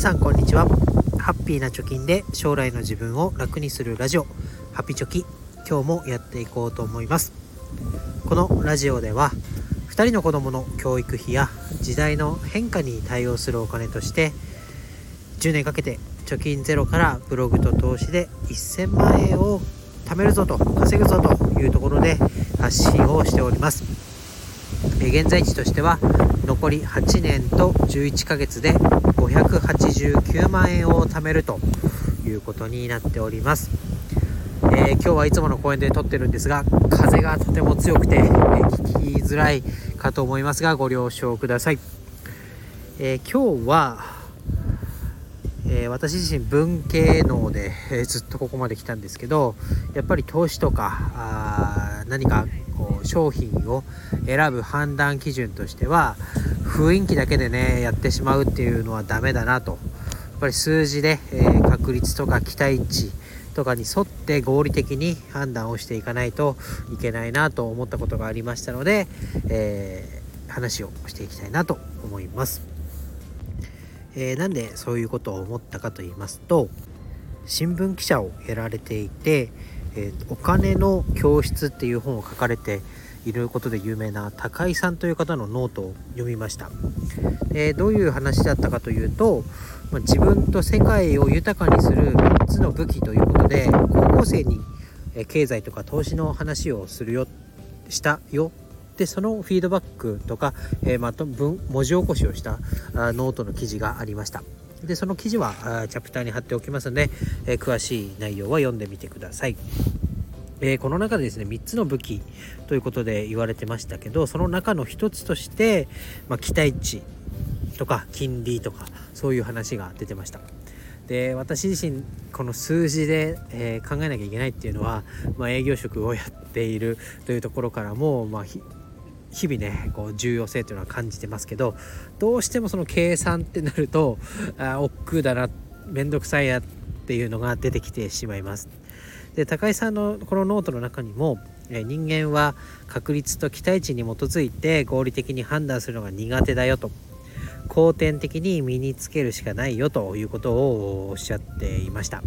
皆さんこんにちは。ハッピーな貯金で将来の自分を楽にするラジオ。ハピチョキ。今日もやっていこうと思います。このラジオでは2人の子供の教育費や時代の変化に対応するお金として10年かけて貯金ゼロからブログと投資で1000万円を貯めるぞと稼ぐぞというところで発信をしております。現在地としては残り8年と11ヶ月で9万円を貯めるということになっております、えー、今日はいつもの公園で撮ってるんですが風がとても強くて、えー、聞きづらいかと思いますがご了承ください、えー、今日はえ、私自身文系能で、え、ずっとここまで来たんですけどやっぱり投資とかあ何かこう商品を選ぶ判断基準としては雰囲気だけでねやってしまうっていうのはダメだなとぱり数字で、えー、確率とか期待値とかに沿って合理的に判断をしていかないといけないなと思ったことがありましたので、え話をしていきたいなと思います。えー、なんでそういうことを思ったかと言いますと新聞記者をやられていて、えー、お金の教室っていう本を書かれていることで有名な高井さんという方のノートを読みました、えー、どういう話だったかというと、まあ、自分と世界を豊かにする3つの武器ということで高校生に経済とか投資の話をするよしたよ。でそのフィードバックとか、えー、まと文文字起こしをしたあノートの記事がありました。でその記事はあチャプターに貼っておきますので、えー、詳しい内容は読んでみてください。えー、この中でですね3つの武器ということで言われてましたけどその中の1つとして、まあ、期待値とか金利とかそういう話が出てましたで私自身この数字で、えー、考えなきゃいけないっていうのは、まあ、営業職をやっているというところからも、まあ、日々ねこう重要性というのは感じてますけどどうしてもその計算ってなるとあ億劫だな面倒くさいやっていうのが出てきてしまいます。で高井さんのこのノートの中にも人間は確率と期待値に基づいて合理的に判断するのが苦手だよと後天的に身につけるしかないよということをおっしゃっていました。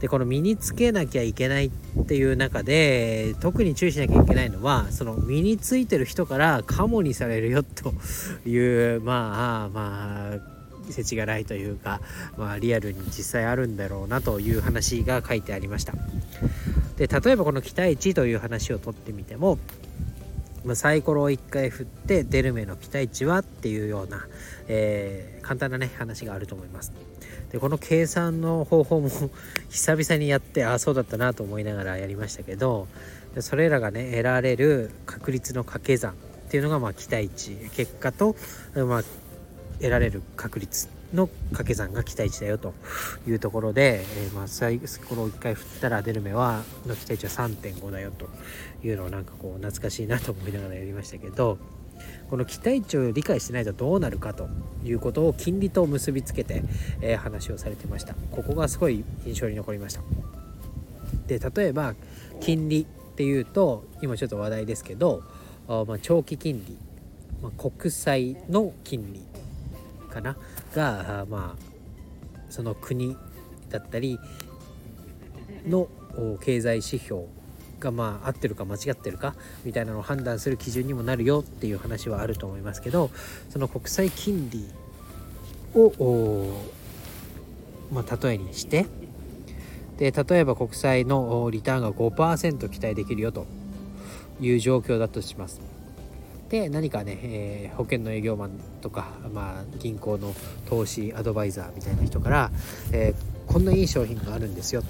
でこの身につけなきゃいけないっていう中で特に注意しなきゃいけないのはその身についてる人からカモにされるよというまあまあ世知辛いというか、まあ、リアルに実際あるんだろうなという話が書いてありましたで例えばこの期待値という話をとってみてもまサイコロを1回振って出る目の期待値はっていうような、えー、簡単なね話があると思います。でこの計算の方法も 久々にやってああそうだったなと思いながらやりましたけどそれらがね得られる確率の掛け算っていうのがまあ期待値結果と、まあ、得られる確率の掛け算が期待値だよというところで、えー、まあサイコロを1回振ったら出る目はの期待値は3.5だよというのをなんかこう懐かしいなと思いながらやりましたけどこの期待値を理解してないとどうなるかということを金利と結びつけて、えー、話をされてました。ここがすごい印象に残りました。で例えば金利っていうと今ちょっと話題ですけどあ、まあ、長期金利、まあ、国債の金利かな？がまあその国だったりの経済指標がまあ合ってるか間違ってるかみたいなのを判断する基準にもなるよっていう話はあると思いますけどその国際金利をまあ、例えにしてで例えば国債のリターンが5%期待できるよという状況だとします。で何かね、えー、保険の営業マンとか、まあ、銀行の投資アドバイザーみたいな人から、えー、こんないい商品があるんですよ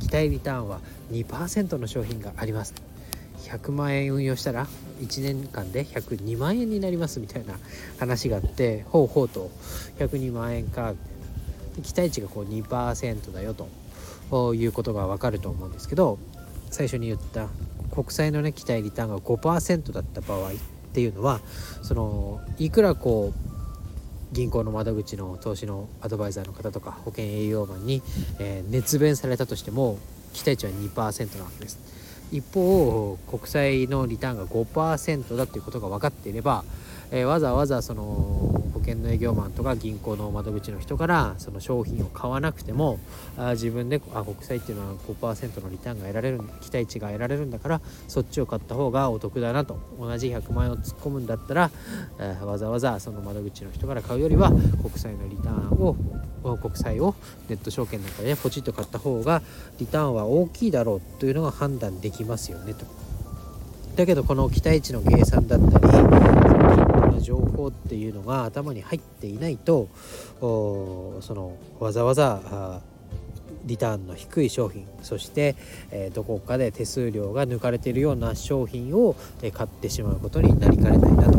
期待リターンは2%の商品があります。100万円運用したら1年間で102万円になりますみたいな話があってほうほうと。102万円か。期待値がこう2%だよと。いうことがわかると思うんですけど最初に言った国債のね期待リターンが5%だった場合っていうのはそのいくらこう銀行の窓口の投資のアドバイザーの方とか保険営業マンに、えー、熱弁されたとしても期待値は2%なわけです。一方国債のリターンが5%だっていうことが分かっていれば、えー、わざわざその保険険の営業マンとか銀行の窓口の人からその商品を買わなくてもあ自分であ国債っていうのは5%のリターンが得られる期待値が得られるんだからそっちを買った方がお得だなと同じ100万円を突っ込むんだったら、えー、わざわざその窓口の人から買うよりは国債のリターンを国債をネット証券なんかで、ポチッと買った方がリターンは大きいだろうというのが判断できますよねと。だけどこの期待値の計算だったり情報っていうのが頭に入っていないとそのわざわざリターンの低い商品そして、えー、どこかで手数料が抜かれているような商品を、えー、買ってしまうことになりかねないなと、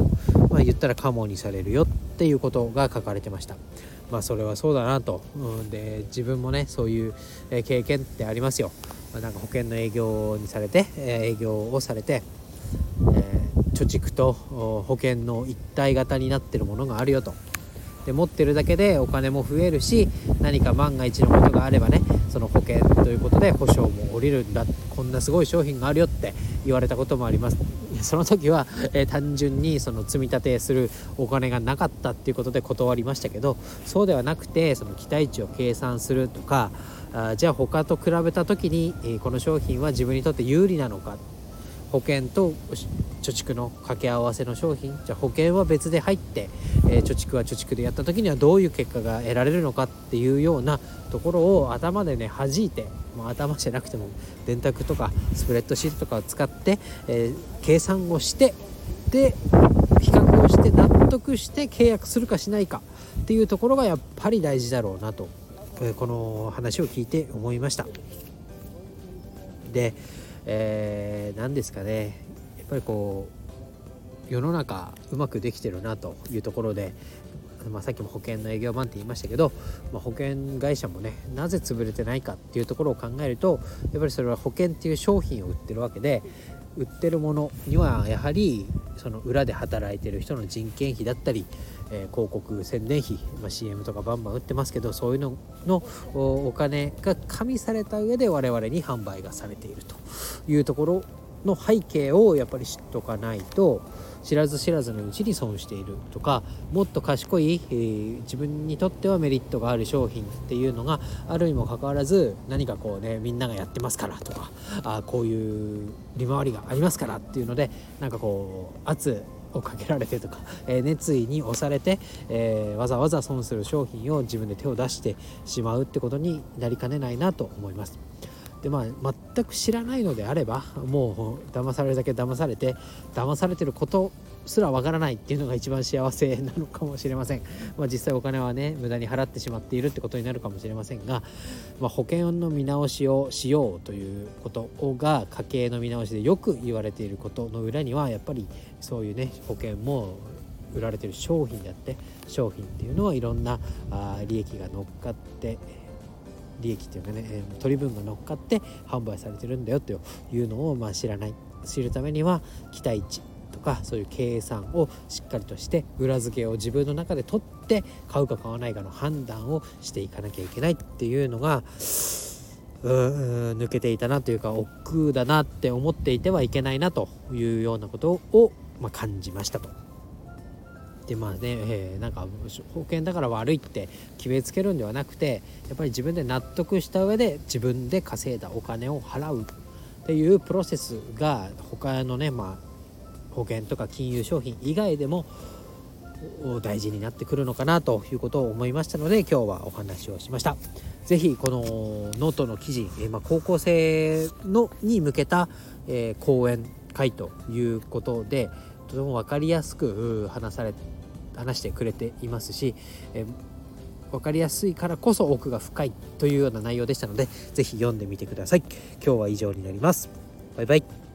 まあ、言ったらカモにされるよっていうことが書かれてました。まあそれはそうだなと、うん、で自分もねそういう経験ってありますよ、まあ、なんか保険の営業にされて営業をされて、貯蓄と保険の一体型になってるものがあるよと。で持ってるだけでお金も増えるし何か万が一のことがあればねその保険ということで保証も下りるんだ。こんなすごい商品があるよって言われたこともあります。その時は、えー、単純にその積み立てするお金がなかったっていうことで断りましたけどそうではなくてその期待値を計算するとかあじゃあ他と比べた時に、えー、この商品は自分にとって有利なのか保険と貯蓄の掛け合わせの商品じゃあ保険は別で入って、えー、貯蓄は貯蓄でやった時にはどういう結果が得られるのかっていうようなところを頭でね弾いて、まあ、頭じゃなくても電卓とかスプレッドシートとかを使って、えー、計算をしてで比較をして納得して契約するかしないかっていうところがやっぱり大事だろうなと、えー、この話を聞いて思いました。でえー、何ですかね。やっぱりこう世の中うまくできてるなというところで、まあ、さっきも保険の営業マンって言いましたけど、まあ、保険会社もねなぜ潰れてないかっていうところを考えるとやっぱりそれは保険っていう商品を売ってるわけで売ってるものにはやはりその裏で働いてる人の人件費だったり、えー、広告宣伝費、まあ、CM とかバンバン売ってますけどそういうののお金が加味された上で我々に販売がされているというところの背景をやっぱり知っとかないと知らず知らずのうちに損しているとかもっと賢い、えー、自分にとってはメリットがある商品っていうのがあるにもかかわらず何かこうねみんながやってますからとかあこういう利回りがありますからっていうのでなんかこう圧をかけられてとか、えー、熱意に押されて、えー、わざわざ損する商品を自分で手を出してしまうってことになりかねないなと思います。でまあ全く知らないのであればもう騙されるだけ騙されて騙されてることすらわからないっていうのが一番幸せなのかもしれません、まあ、実際お金はね無駄に払ってしまっているってことになるかもしれませんが、まあ、保険の見直しをしようということが家計の見直しでよく言われていることの裏にはやっぱりそういうね保険も売られてる商品であって商品っていうのはいろんなあ利益が乗っかって利益っていうかね、え取り分が乗っかって販売されてるんだよというのをまあ知らない知るためには期待値とかそういう計算をしっかりとして裏付けを自分の中で取って買うか買わないかの判断をしていかなきゃいけないっていうのがうん抜けていたなというか億劫だなって思っていてはいけないなというようなことを、まあ、感じましたと。でまあね、えー、なんか保険だから悪いって決めつけるんではなくてやっぱり自分で納得した上で自分で稼いだお金を払うっていうプロセスが他のねまあ保険とか金融商品以外でも大事になってくるのかなということを思いましたので今日はお話をしました。是非このノートの記事、えー、まあ、高校生のに向けた、えー、講演会ということでとても分かりやすく話され話してくれていますし、えー、分かりやすいからこそ奥が深いというような内容でしたので是非読んでみてください。今日は以上になります。バイバイ。